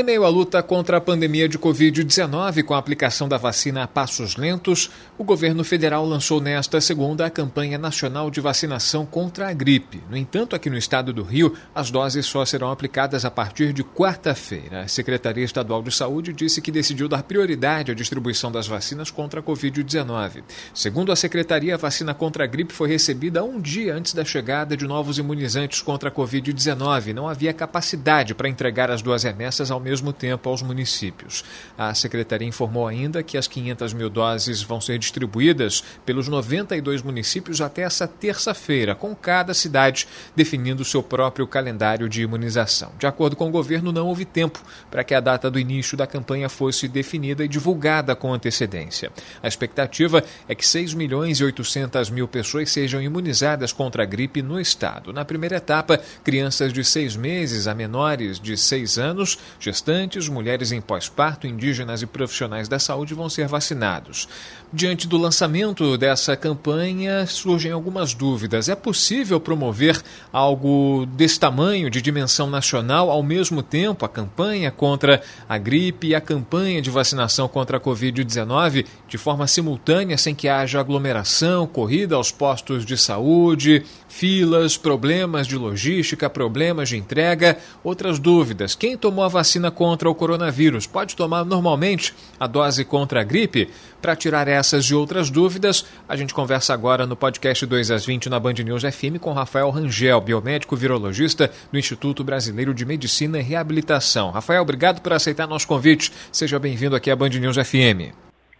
Em meio à luta contra a pandemia de Covid-19 com a aplicação da vacina a passos lentos, o governo federal lançou nesta segunda a campanha nacional de vacinação contra a gripe. No entanto, aqui no estado do Rio, as doses só serão aplicadas a partir de quarta-feira. A Secretaria Estadual de Saúde disse que decidiu dar prioridade à distribuição das vacinas contra a Covid-19. Segundo a secretaria, a vacina contra a gripe foi recebida um dia antes da chegada de novos imunizantes contra a Covid-19. Não havia capacidade para entregar as duas remessas ao mesmo mesmo tempo aos municípios. A secretaria informou ainda que as 500 mil doses vão ser distribuídas pelos 92 municípios até essa terça-feira, com cada cidade definindo seu próprio calendário de imunização. De acordo com o governo, não houve tempo para que a data do início da campanha fosse definida e divulgada com antecedência. A expectativa é que 6 milhões e 800 mil pessoas sejam imunizadas contra a gripe no estado. Na primeira etapa, crianças de seis meses a menores de seis anos, gestantes, mulheres em pós-parto, indígenas e profissionais da saúde vão ser vacinados. Diante do lançamento dessa campanha, surgem algumas dúvidas. É possível promover algo desse tamanho, de dimensão nacional, ao mesmo tempo, a campanha contra a gripe e a campanha de vacinação contra a Covid-19, de forma simultânea, sem que haja aglomeração, corrida aos postos de saúde, filas, problemas de logística, problemas de entrega? Outras dúvidas. Quem tomou a vacina contra o coronavírus pode tomar normalmente a dose contra a gripe? Para tirar essas e outras dúvidas, a gente conversa agora no podcast 2 às 20 na Band News FM com Rafael Rangel, biomédico virologista do Instituto Brasileiro de Medicina e Reabilitação. Rafael, obrigado por aceitar nosso convite. Seja bem-vindo aqui à Band News FM.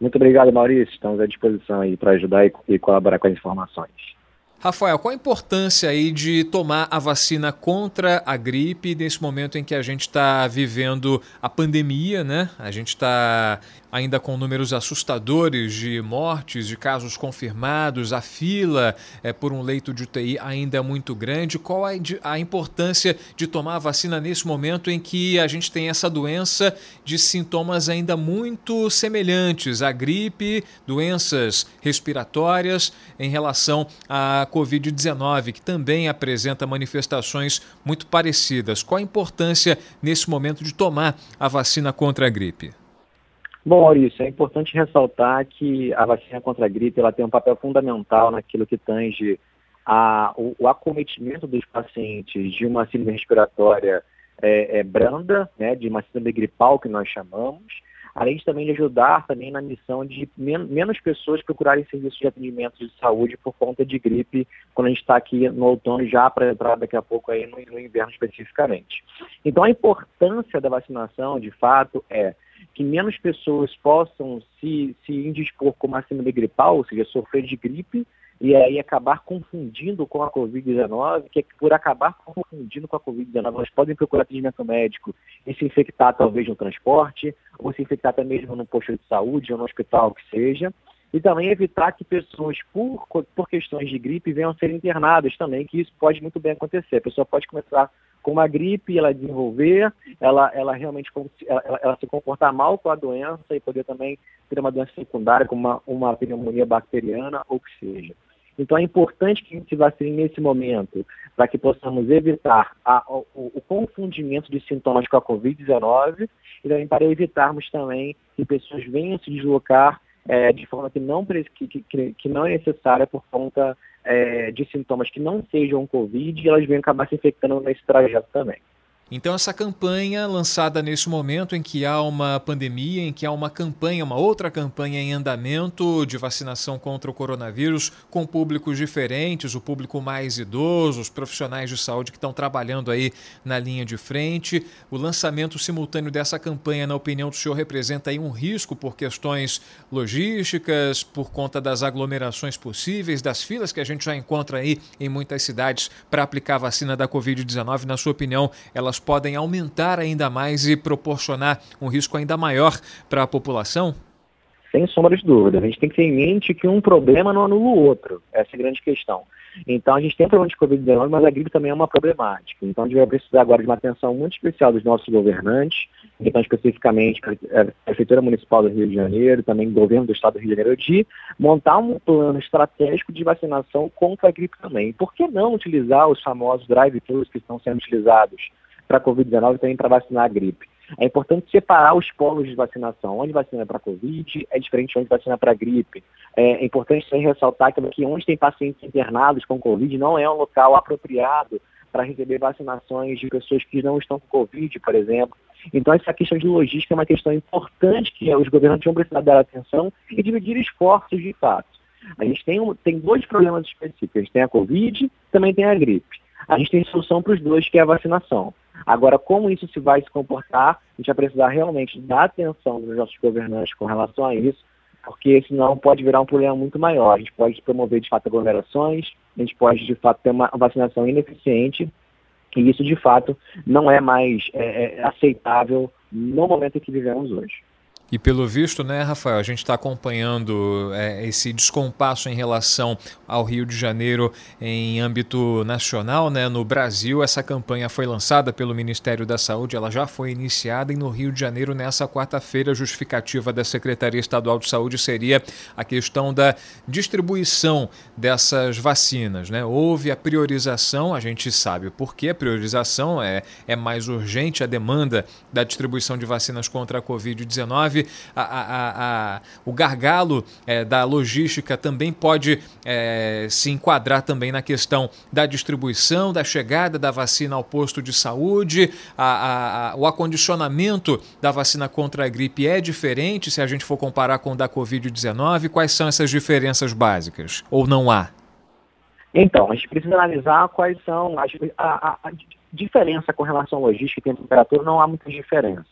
Muito obrigado, Maurício. Estamos à disposição aí para ajudar e colaborar com as informações. Rafael, qual a importância aí de tomar a vacina contra a gripe nesse momento em que a gente está vivendo a pandemia, né? A gente está ainda com números assustadores de mortes, de casos confirmados, a fila é, por um leito de UTI ainda é muito grande. Qual a importância de tomar a vacina nesse momento em que a gente tem essa doença de sintomas ainda muito semelhantes à gripe, doenças respiratórias em relação à Covid-19, que também apresenta manifestações muito parecidas? Qual a importância nesse momento de tomar a vacina contra a gripe? Bom, Maurício, é importante ressaltar que a vacina contra a gripe ela tem um papel fundamental naquilo que tange a, o, o acometimento dos pacientes de uma síndrome respiratória é, é, branda, né, de uma síndrome gripal que nós chamamos, além de também de ajudar também na missão de men menos pessoas procurarem serviços de atendimento de saúde por conta de gripe, quando a gente está aqui no outono já para entrar daqui a pouco aí no, no inverno especificamente. Então a importância da vacinação, de fato, é que menos pessoas possam se, se indispor com uma síndrome gripal, ou seja, sofrer de gripe, e aí acabar confundindo com a Covid-19, que é por acabar confundindo com a Covid-19, elas podem procurar atendimento médico e se infectar talvez no transporte, ou se infectar até mesmo no posto de saúde ou no hospital, que seja. E também evitar que pessoas, por, por questões de gripe, venham a ser internadas também, que isso pode muito bem acontecer. A pessoa pode começar com uma gripe, ela desenvolver, ela, ela realmente ela, ela, se comportar mal com a doença e poder também ter uma doença secundária, como uma, uma pneumonia bacteriana ou que seja. Então é importante que a gente vacine nesse momento, para que possamos evitar a, o, o, confundimento de sintomas com a Covid-19 e também para evitarmos também que pessoas venham se deslocar é, de forma que não, que, que, que não é necessária por conta é, de sintomas que não sejam Covid elas vêm acabar se infectando nesse trajeto também. Então, essa campanha lançada nesse momento em que há uma pandemia, em que há uma campanha, uma outra campanha em andamento de vacinação contra o coronavírus, com públicos diferentes, o público mais idoso, os profissionais de saúde que estão trabalhando aí na linha de frente. O lançamento simultâneo dessa campanha, na opinião do senhor, representa aí um risco por questões logísticas, por conta das aglomerações possíveis, das filas que a gente já encontra aí em muitas cidades para aplicar a vacina da Covid-19. Na sua opinião, elas elas podem aumentar ainda mais e proporcionar um risco ainda maior para a população? Sem sombra de dúvida. A gente tem que ter em mente que um problema não anula o outro. Essa é a grande questão. Então, a gente tem problema de Covid-19, mas a gripe também é uma problemática. Então, a gente vai precisar agora de uma atenção muito especial dos nossos governantes, então, especificamente a Prefeitura Municipal do Rio de Janeiro, também o governo do Estado do Rio de Janeiro, de montar um plano estratégico de vacinação contra a gripe também. Por que não utilizar os famosos drive-thrus que estão sendo utilizados para a Covid-19 e também para vacinar a gripe? É importante separar os polos de vacinação. Onde vacina para Covid é diferente de onde vacina para gripe. É importante também ressaltar que onde tem pacientes internados com Covid não é um local apropriado para receber vacinações de pessoas que não estão com Covid, por exemplo. Então, essa questão de logística é uma questão importante que os governos vão precisar dar atenção e dividir esforços de fato. A gente tem, um, tem dois problemas específicos. A gente tem a Covid também tem a gripe. A gente tem solução para os dois, que é a vacinação. Agora, como isso se vai se comportar, a gente vai precisar realmente dar atenção dos nossos governantes com relação a isso, porque senão pode virar um problema muito maior. A gente pode promover, de fato, aglomerações, a gente pode, de fato, ter uma vacinação ineficiente, e isso, de fato, não é mais é, é aceitável no momento em que vivemos hoje. E pelo visto, né, Rafael, a gente está acompanhando é, esse descompasso em relação ao Rio de Janeiro em âmbito nacional, né? No Brasil, essa campanha foi lançada pelo Ministério da Saúde, ela já foi iniciada e no Rio de Janeiro, nessa quarta-feira, a justificativa da Secretaria Estadual de Saúde seria a questão da distribuição dessas vacinas, né? Houve a priorização, a gente sabe por que a priorização é, é mais urgente a demanda da distribuição de vacinas contra a Covid-19 a, a, a, o gargalo é, da logística também pode é, se enquadrar também na questão da distribuição, da chegada da vacina ao posto de saúde, o acondicionamento da vacina contra a gripe é diferente se a gente for comparar com o da Covid-19. Quais são essas diferenças básicas? Ou não há? Então, a gente precisa analisar quais são as, a, a, a diferença com relação à logística e temperatura, não há muitas diferenças.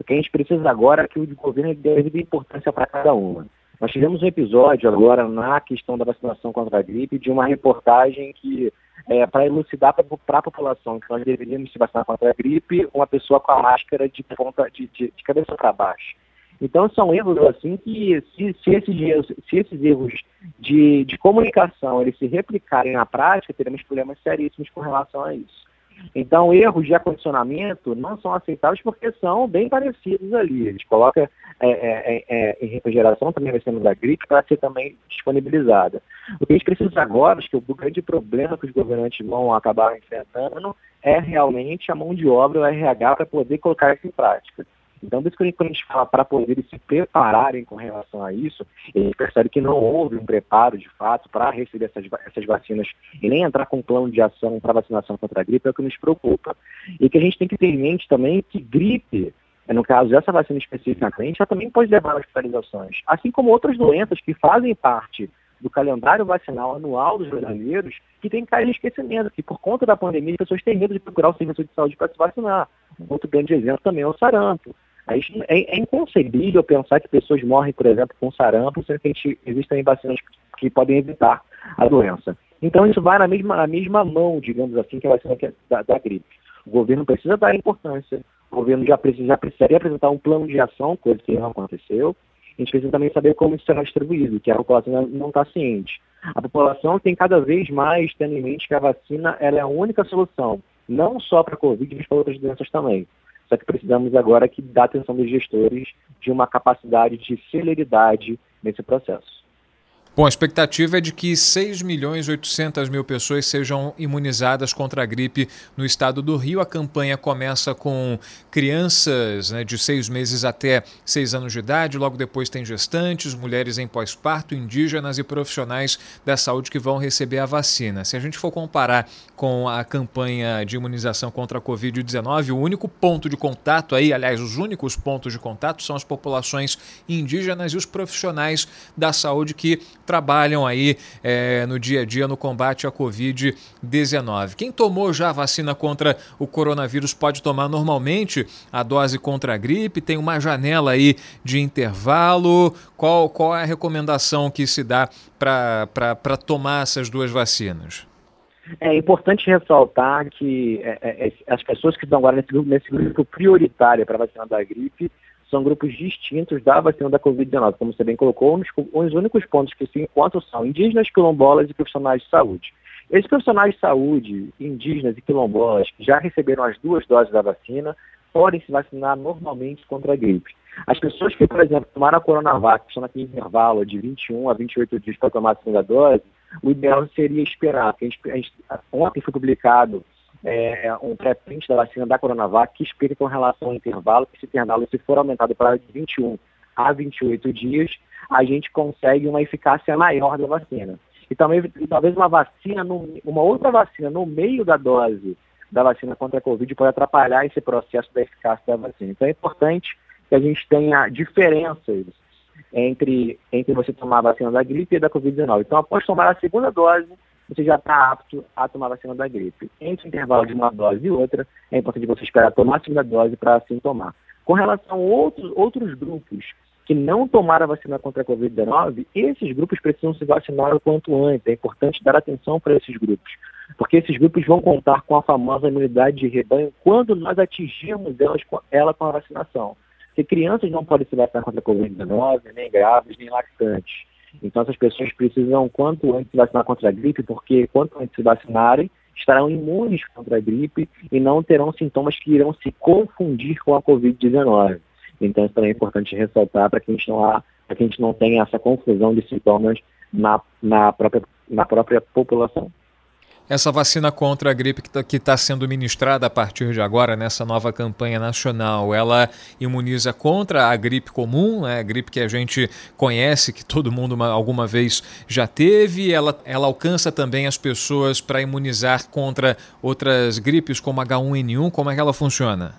O que a gente precisa agora é que o governo dê importância para cada uma. Nós tivemos um episódio agora na questão da vacinação contra a gripe de uma reportagem que, é, para elucidar para a população que nós deveríamos se vacinar contra a gripe, uma pessoa com a máscara de ponta de, de, de cabeça para baixo. Então são erros assim que se, se, esses, erros, se esses erros de, de comunicação eles se replicarem na prática, teremos problemas seríssimos com relação a isso. Então, erros de acondicionamento não são aceitáveis porque são bem parecidos ali. A gente coloca é, é, é, é em refrigeração, também vai ser da gripe, para ser também disponibilizada. O que a gente precisa agora, acho que o grande problema que os governantes vão acabar enfrentando é realmente a mão de obra, o RH, para poder colocar isso em prática. Então, por isso que quando a gente fala para poderem se prepararem com relação a isso, a gente percebe que não houve um preparo, de fato, para receber essas, essas vacinas e nem entrar com um plano de ação para vacinação contra a gripe é o que nos preocupa. E que a gente tem que ter em mente também que gripe, no caso dessa vacina especificamente, ela também pode levar a hospitalizações, assim como outras doenças que fazem parte do calendário vacinal anual dos brasileiros, que tem cair em esquecimento, que por conta da pandemia as pessoas têm medo de procurar o serviço de saúde para se vacinar. Outro grande exemplo também é o sarampo. É, é inconcebível pensar que pessoas morrem, por exemplo, com sarampo, sendo que gente, existem vacinas que podem evitar a doença. Então isso vai na mesma, na mesma mão, digamos assim, que a vacina é da, da gripe. O governo precisa dar importância, o governo já, precisa, já precisaria apresentar um plano de ação, coisa que não aconteceu. A gente precisa também saber como isso será distribuído, que a população não está ciente. A população tem cada vez mais tendo em mente que a vacina é a única solução, não só para a Covid, mas para outras doenças também. Só que precisamos agora que dar atenção dos gestores de uma capacidade de celeridade nesse processo. Bom, a expectativa é de que 6 milhões e 800 mil pessoas sejam imunizadas contra a gripe no estado do Rio. A campanha começa com crianças né, de seis meses até seis anos de idade, logo depois tem gestantes, mulheres em pós-parto, indígenas e profissionais da saúde que vão receber a vacina. Se a gente for comparar com a campanha de imunização contra a Covid-19, o único ponto de contato aí, aliás, os únicos pontos de contato são as populações indígenas e os profissionais da saúde que trabalham aí é, no dia a dia no combate à Covid-19. Quem tomou já a vacina contra o coronavírus pode tomar normalmente a dose contra a gripe? Tem uma janela aí de intervalo? Qual, qual é a recomendação que se dá para tomar essas duas vacinas? É importante ressaltar que é, é, é, as pessoas que estão agora nesse grupo, nesse grupo prioritário para vacinar da gripe são grupos distintos da vacina da Covid-19, como você bem colocou, os, os únicos pontos que se encontram são indígenas, quilombolas e profissionais de saúde. Esses profissionais de saúde, indígenas e quilombolas, que já receberam as duas doses da vacina, podem se vacinar normalmente contra a gripe. As pessoas que, por exemplo, tomaram a Coronavac, que estão naquele intervalo de 21 a 28 dias para tomar a segunda dose, o ideal seria esperar. A gente, a gente, ontem foi publicado é, um pré-print da vacina da Coronavac que explica com relação ao intervalo, que esse intervalo, se for aumentado para de 21 a 28 dias, a gente consegue uma eficácia maior da vacina. E também, talvez uma vacina, no, uma outra vacina no meio da dose da vacina contra a Covid pode atrapalhar esse processo da eficácia da vacina. Então é importante que a gente tenha diferenças entre, entre você tomar a vacina da gripe e da Covid-19. Então, após tomar a segunda dose, você já está apto a tomar a vacina da gripe. Entre o intervalo de uma dose e outra, é importante você esperar tomar a segunda dose para assim tomar. Com relação a outros, outros grupos que não tomaram a vacina contra a Covid-19, esses grupos precisam se vacinar o quanto antes. É importante dar atenção para esses grupos, porque esses grupos vão contar com a famosa imunidade de rebanho quando nós atingirmos elas, ela com a vacinação. Porque crianças não podem se vacinar contra a Covid-19, nem grávidos, nem lactantes. Então essas pessoas precisam quanto antes se vacinar contra a gripe, porque quanto antes se vacinarem, estarão imunes contra a gripe e não terão sintomas que irão se confundir com a Covid-19. Então isso também é importante ressaltar para que a gente não que a gente não tenha essa confusão de sintomas na, na, própria, na própria população. Essa vacina contra a gripe que está tá sendo ministrada a partir de agora, nessa nova campanha nacional, ela imuniza contra a gripe comum, né, a gripe que a gente conhece, que todo mundo uma, alguma vez já teve. Ela, ela alcança também as pessoas para imunizar contra outras gripes, como H1N1. Como é que ela funciona?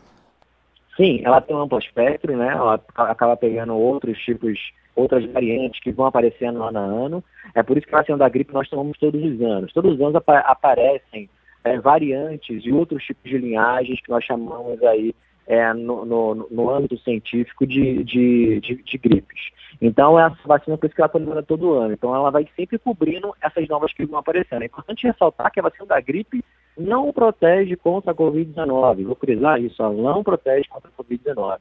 Sim, ela tem um amplo espectro, né? Ela acaba pegando outros tipos outras variantes que vão aparecendo ano a ano. É por isso que a vacina da gripe nós tomamos todos os anos. Todos os anos ap aparecem é, variantes e outros tipos de linhagens que nós chamamos aí é, no, no, no, âmbito científico de, de, de, de, gripes. Então, essa vacina, por isso que ela está tomando todo ano. Então, ela vai sempre cobrindo essas novas que vão aparecendo. É importante ressaltar que a vacina da gripe não protege contra a Covid-19. Vou frisar isso, ela não protege contra a Covid-19.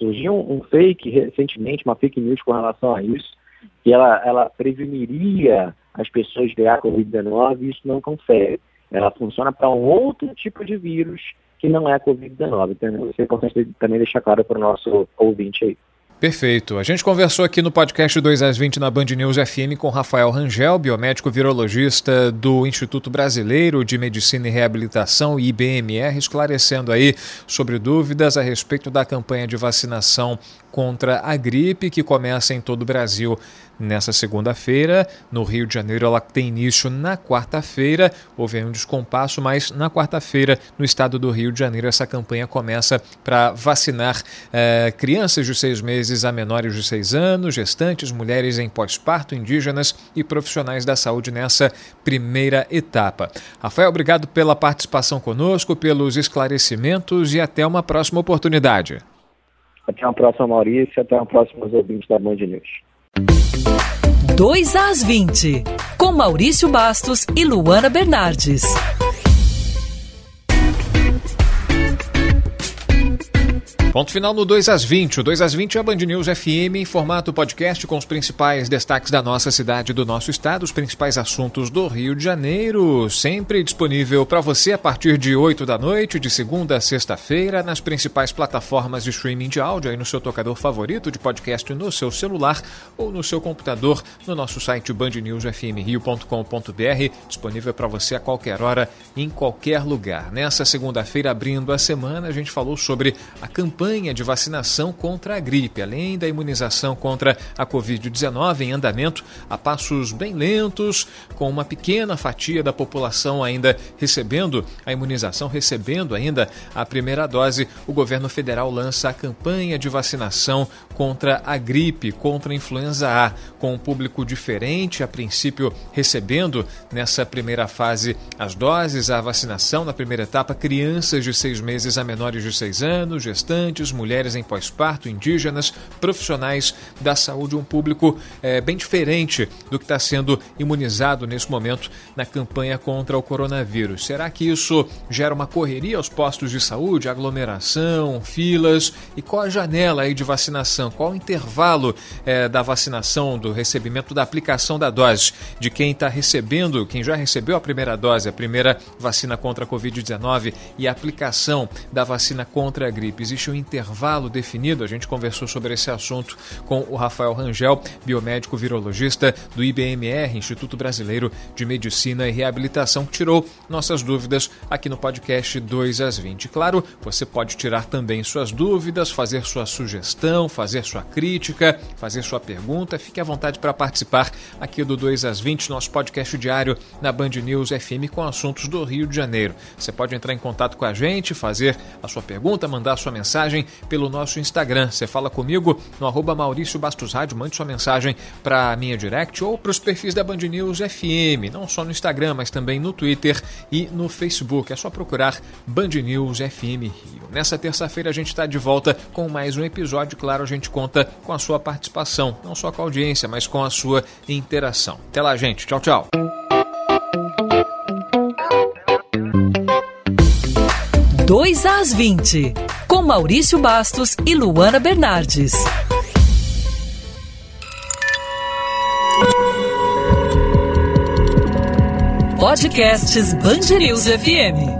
Surgiu um, fake recentemente, uma fake news com relação a isso, que ela, ela preveniria as pessoas de pegar Covid-19 e isso não confere. Ela funciona para um outro tipo de vírus que não é a Covid-19. Então, isso é importante também deixar claro para o nosso ouvinte aí. Perfeito. A gente conversou aqui no podcast 2 às 20 na Band News FM com Rafael Rangel, biomédico virologista do Instituto Brasileiro de Medicina e Reabilitação, IBMR, esclarecendo aí sobre dúvidas a respeito da campanha de vacinação contra a gripe que começa em todo o Brasil nessa segunda-feira. No Rio de Janeiro, ela tem início na quarta-feira. Houve um descompasso, mas na quarta-feira, no estado do Rio de Janeiro, essa campanha começa para vacinar eh, crianças de seis meses a menores de seis anos, gestantes, mulheres em pós-parto, indígenas e profissionais da saúde nessa primeira etapa. Rafael, obrigado pela participação conosco, pelos esclarecimentos e até uma próxima oportunidade. Até uma próxima, Maurício. Até uma próxima, os ouvintes da Band News. 2 às 20, com Maurício Bastos e Luana Bernardes. Ponto final no 2 às 20. O 2 às 20 é a Band News FM em formato podcast com os principais destaques da nossa cidade do nosso estado, os principais assuntos do Rio de Janeiro. Sempre disponível para você a partir de 8 da noite, de segunda a sexta-feira, nas principais plataformas de streaming de áudio, aí no seu tocador favorito de podcast no seu celular ou no seu computador, no nosso site bandnewsfmrio.com.br, disponível para você a qualquer hora, em qualquer lugar. Nessa segunda-feira, abrindo a semana, a gente falou sobre a campanha campanha de vacinação contra a gripe, além da imunização contra a Covid-19 em andamento a passos bem lentos, com uma pequena fatia da população ainda recebendo a imunização, recebendo ainda a primeira dose, o governo federal lança a campanha de vacinação contra a gripe, contra a influenza A, com um público diferente, a princípio recebendo nessa primeira fase as doses, a vacinação na primeira etapa, crianças de seis meses a menores de seis anos, gestantes gestantes, mulheres em pós-parto, indígenas, profissionais da saúde, um público é, bem diferente do que está sendo imunizado nesse momento na campanha contra o coronavírus. Será que isso gera uma correria aos postos de saúde, aglomeração, filas? E qual a janela aí de vacinação? Qual o intervalo é, da vacinação, do recebimento da aplicação da dose de quem está recebendo, quem já recebeu a primeira dose, a primeira vacina contra a Covid-19 e a aplicação da vacina contra a gripe? Existe um intervalo definido? A gente conversou sobre esse assunto com o Rafael Rangel, biomédico virologista do IBMR, Instituto Brasileiro de Medicina e Reabilitação, que tirou nossas dúvidas aqui no podcast 2 às 20. Claro, você pode tirar também suas dúvidas, fazer sua sugestão, fazer sua crítica, fazer sua pergunta. Fique à vontade para participar aqui do 2 às 20, nosso podcast diário na Band News FM com assuntos do Rio de Janeiro. Você pode entrar em contato com a gente, fazer a sua pergunta, mandar a sua mensagem pelo nosso Instagram. Você fala comigo no arroba Maurício Bastos Rádio, mande sua mensagem para a minha direct ou para os perfis da Band News FM, não só no Instagram, mas também no Twitter e no Facebook. É só procurar Band News FM Rio. Nessa terça-feira a gente está de volta com mais um episódio. Claro, a gente conta com a sua participação, não só com a audiência, mas com a sua interação. Até lá, gente. Tchau, tchau. 2 às 20, com Maurício Bastos e Luana Bernardes. Podcasts Bangerils FM.